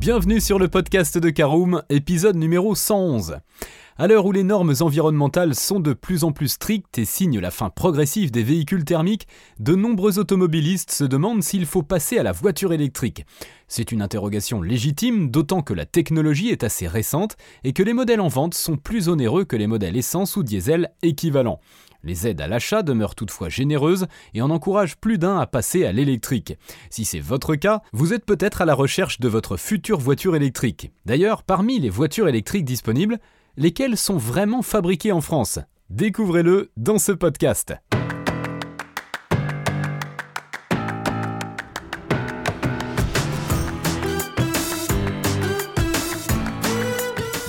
Bienvenue sur le podcast de Caroom, épisode numéro 111. À l'heure où les normes environnementales sont de plus en plus strictes et signent la fin progressive des véhicules thermiques, de nombreux automobilistes se demandent s'il faut passer à la voiture électrique. C'est une interrogation légitime, d'autant que la technologie est assez récente et que les modèles en vente sont plus onéreux que les modèles essence ou diesel équivalents. Les aides à l'achat demeurent toutefois généreuses et en encouragent plus d'un à passer à l'électrique. Si c'est votre cas, vous êtes peut-être à la recherche de votre future voiture électrique. D'ailleurs, parmi les voitures électriques disponibles, lesquelles sont vraiment fabriquées en France? Découvrez-le dans ce podcast.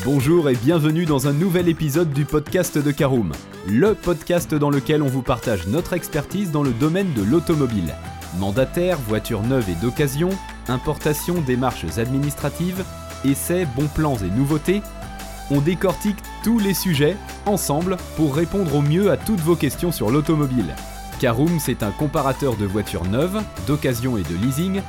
Bonjour et bienvenue dans un nouvel épisode du podcast de Caroom, le podcast dans lequel on vous partage notre expertise dans le domaine de l'automobile. Mandataire, voitures neuves et d'occasion, importation, démarches administratives, essais, bons plans et nouveautés, on décortique tous les sujets ensemble pour répondre au mieux à toutes vos questions sur l'automobile. Caroom, c'est un comparateur de voitures neuves, d'occasion et de leasing,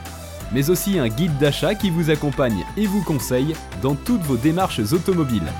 mais aussi un guide d'achat qui vous accompagne et vous conseille dans toutes vos démarches automobiles.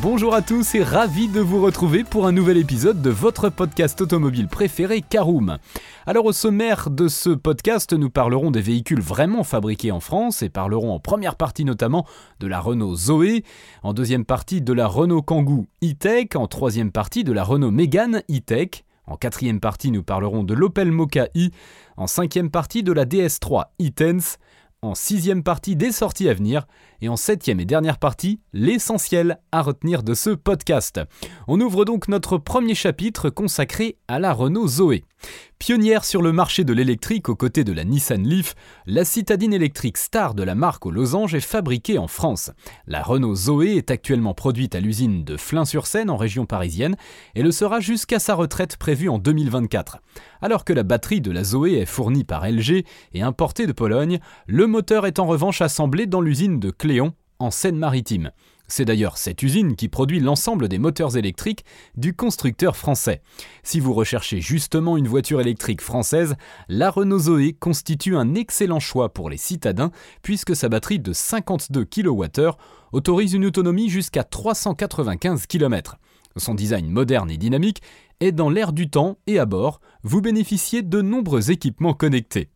Bonjour à tous et ravi de vous retrouver pour un nouvel épisode de votre podcast automobile préféré Caroom. Alors au sommaire de ce podcast, nous parlerons des véhicules vraiment fabriqués en France et parlerons en première partie notamment de la Renault Zoé, en deuxième partie de la Renault Kangoo e-Tech, en troisième partie de la Renault Mégane e-Tech, en quatrième partie nous parlerons de l'Opel Mocha i, en cinquième partie de la DS3 e-Tense, en sixième partie des sorties à venir, et en septième et dernière partie, l'essentiel à retenir de ce podcast. On ouvre donc notre premier chapitre consacré à la Renault Zoé. Pionnière sur le marché de l'électrique aux côtés de la Nissan Leaf, la citadine électrique star de la marque aux losanges est fabriquée en France. La Renault Zoé est actuellement produite à l'usine de Flins-sur-Seine en région parisienne et le sera jusqu'à sa retraite prévue en 2024. Alors que la batterie de la Zoé est fournie par LG et importée de Pologne, le moteur est en revanche assemblé dans l'usine de En Seine-Maritime. C'est d'ailleurs cette usine qui produit l'ensemble des moteurs électriques du constructeur français. Si vous recherchez justement une voiture électrique française, la Renault Zoé constitue un excellent choix pour les citadins puisque sa batterie de 52 kWh autorise une autonomie jusqu'à 395 km. Son design moderne et dynamique est dans l'air du temps et à bord, vous bénéficiez de nombreux équipements connectés.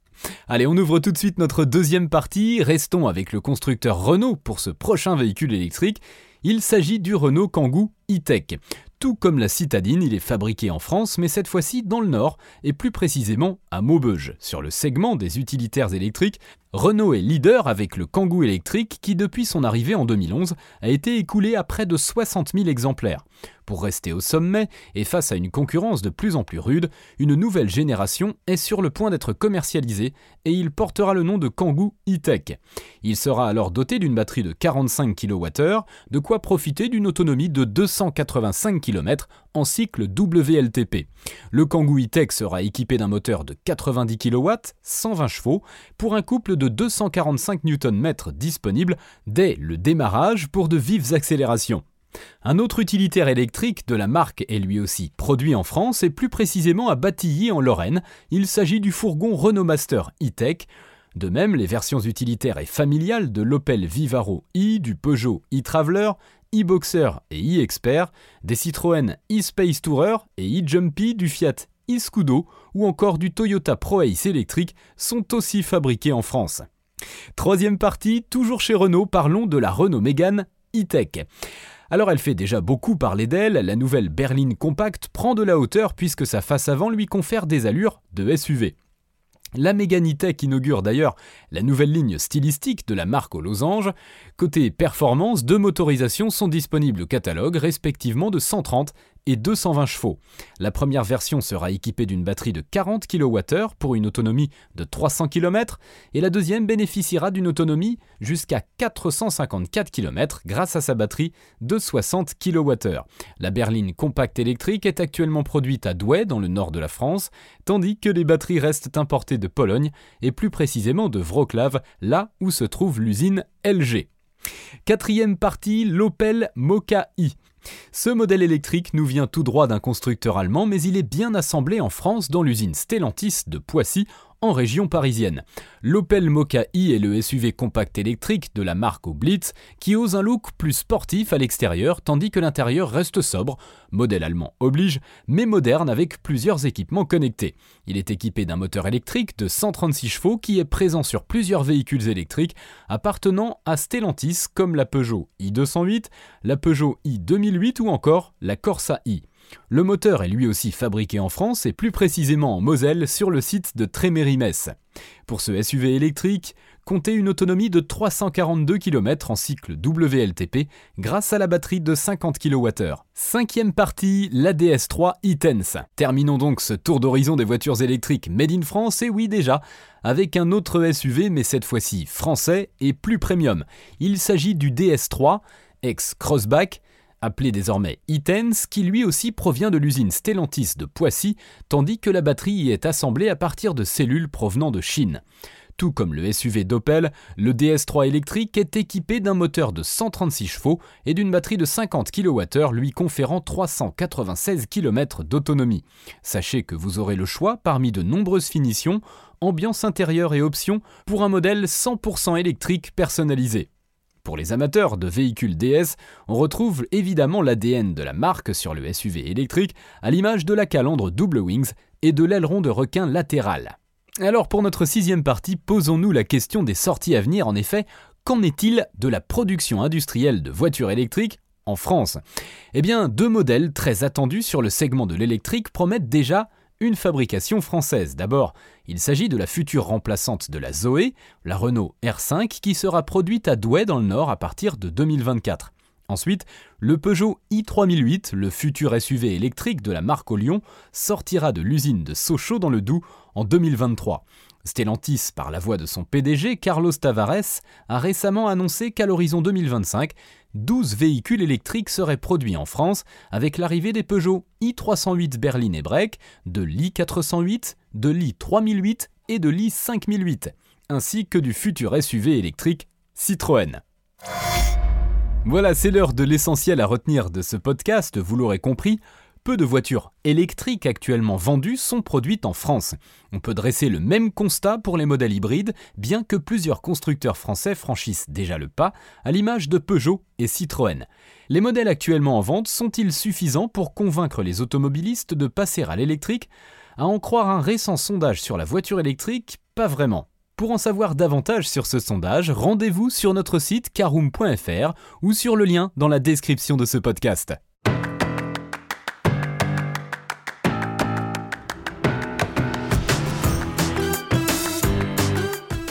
Allez, on ouvre tout de suite notre deuxième partie. Restons avec le constructeur Renault pour ce prochain véhicule électrique. Il s'agit du Renault Kangoo e-Tech. Tout comme la citadine, il est fabriqué en France, mais cette fois-ci dans le Nord, et plus précisément à Maubeuge. Sur le segment des utilitaires électriques, Renault est leader avec le Kangoo électrique qui, depuis son arrivée en 2011, a été écoulé à près de 60 000 exemplaires. Pour rester au sommet et face à une concurrence de plus en plus rude, une nouvelle génération est sur le point d'être commercialisée et il portera le nom de Kangoo e-Tech. Il sera alors doté d'une batterie de 45 kWh, de quoi profiter d'une autonomie de 285 km en cycle WLTP. Le Kangoo e-Tech sera équipé d'un moteur de 90 kW, 120 chevaux, pour un couple de 245 Nm disponible dès le démarrage pour de vives accélérations. Un autre utilitaire électrique de la marque est lui aussi produit en France et plus précisément à Batilly en Lorraine. Il s'agit du fourgon Renault Master e-Tech. De même, les versions utilitaires et familiales de l'Opel Vivaro i, du Peugeot e-Traveler, e-Boxer et e-Expert, des Citroën e-Space Tourer et e-Jumpy du Fiat e-Scudo ou encore du Toyota ProAce électrique sont aussi fabriqués en France. Troisième partie, toujours chez Renault, parlons de la Renault Mégane e-Tech. Alors elle fait déjà beaucoup parler d'elle, la nouvelle berline compacte prend de la hauteur puisque sa face avant lui confère des allures de SUV. La Tech inaugure d'ailleurs la nouvelle ligne stylistique de la marque aux losanges. Côté performance, deux motorisations sont disponibles au catalogue, respectivement de 130 et 220 chevaux. La première version sera équipée d'une batterie de 40 kWh pour une autonomie de 300 km et la deuxième bénéficiera d'une autonomie jusqu'à 454 km grâce à sa batterie de 60 kWh. La berline compacte électrique est actuellement produite à Douai dans le nord de la France, tandis que les batteries restent importées de Pologne et plus précisément de Wrocław, là où se trouve l'usine LG. Quatrième partie, l'Opel Mocha i. Ce modèle électrique nous vient tout droit d'un constructeur allemand, mais il est bien assemblé en France dans l'usine Stellantis de Poissy, en région parisienne. L'Opel Mokka i est le SUV compact électrique de la marque Blitz qui ose un look plus sportif à l'extérieur tandis que l'intérieur reste sobre, modèle allemand oblige, mais moderne avec plusieurs équipements connectés. Il est équipé d'un moteur électrique de 136 chevaux qui est présent sur plusieurs véhicules électriques appartenant à Stellantis comme la Peugeot i208, la Peugeot i2008 ou encore la Corsa i. Le moteur est lui aussi fabriqué en France et plus précisément en Moselle sur le site de Tréméry-Metz. Pour ce SUV électrique, comptez une autonomie de 342 km en cycle WLTP grâce à la batterie de 50 kWh. Cinquième partie, la DS3 e-Tense. Terminons donc ce tour d'horizon des voitures électriques made in France, et oui déjà, avec un autre SUV mais cette fois-ci français et plus premium. Il s'agit du DS3, ex-Crossback, appelé désormais e qui lui aussi provient de l'usine Stellantis de Poissy, tandis que la batterie y est assemblée à partir de cellules provenant de Chine. Tout comme le SUV d'Opel, le DS3 électrique est équipé d'un moteur de 136 chevaux et d'une batterie de 50 kWh lui conférant 396 km d'autonomie. Sachez que vous aurez le choix parmi de nombreuses finitions, ambiance intérieure et options pour un modèle 100% électrique personnalisé. Pour les amateurs de véhicules DS, on retrouve évidemment l'ADN de la marque sur le SUV électrique, à l'image de la calandre double wings et de l'aileron de requin latéral. Alors pour notre sixième partie, posons-nous la question des sorties à venir. En effet, qu'en est-il de la production industrielle de voitures électriques en France? Eh bien, deux modèles très attendus sur le segment de l'électrique promettent déjà une fabrication française. D'abord, il s'agit de la future remplaçante de la Zoé, la Renault R5, qui sera produite à Douai dans le Nord à partir de 2024. Ensuite, le Peugeot i3008, le futur SUV électrique de la marque au Lyon, sortira de l'usine de Sochaux dans le Doubs en 2023. Stellantis, par la voix de son PDG, Carlos Tavares, a récemment annoncé qu'à l'horizon 2025, 12 véhicules électriques seraient produits en France avec l'arrivée des Peugeot i308 berline et Break, de l'i408, de l'i3008 et de l'i5008, ainsi que du futur SUV électrique Citroën. Voilà, c'est l'heure de l'essentiel à retenir de ce podcast, vous l'aurez compris. Peu de voitures électriques actuellement vendues sont produites en France. On peut dresser le même constat pour les modèles hybrides, bien que plusieurs constructeurs français franchissent déjà le pas, à l'image de Peugeot et Citroën. Les modèles actuellement en vente sont-ils suffisants pour convaincre les automobilistes de passer à l'électrique? À en croire un récent sondage sur la voiture électrique, pas vraiment. Pour en savoir davantage sur ce sondage, rendez-vous sur notre site caroom.fr ou sur le lien dans la description de ce podcast.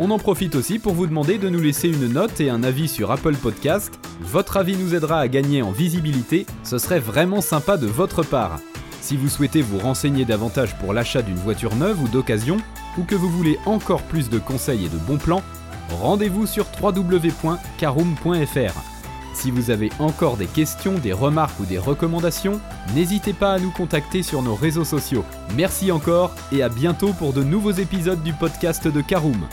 On en profite aussi pour vous demander de nous laisser une note et un avis sur Apple Podcast. Votre avis nous aidera à gagner en visibilité, ce serait vraiment sympa de votre part. Si vous souhaitez vous renseigner davantage pour l'achat d'une voiture neuve ou d'occasion, ou que vous voulez encore plus de conseils et de bons plans, rendez-vous sur www.caroom.fr. Si vous avez encore des questions, des remarques ou des recommandations, n'hésitez pas à nous contacter sur nos réseaux sociaux. Merci encore et à bientôt pour de nouveaux épisodes du podcast de Caroom.